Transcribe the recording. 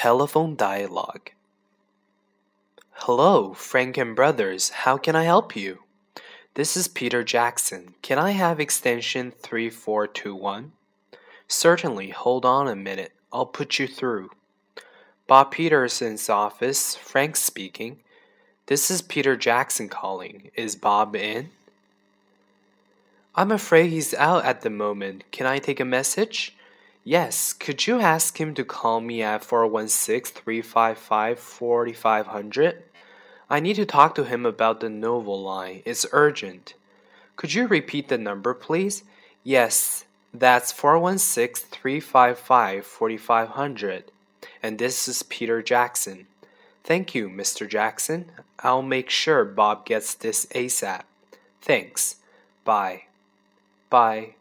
telephone dialogue. Hello, Frank and Brothers. How can I help you? This is Peter Jackson. Can I have extension 3421? Certainly. Hold on a minute. I'll put you through. Bob Peterson's office. Frank speaking. This is Peter Jackson calling. Is Bob in? I'm afraid he's out at the moment. Can I take a message? Yes, could you ask him to call me at 416 355 4500? I need to talk to him about the Nova line. It's urgent. Could you repeat the number, please? Yes, that's 416 355 4500. And this is Peter Jackson. Thank you, Mr. Jackson. I'll make sure Bob gets this ASAP. Thanks. Bye. Bye.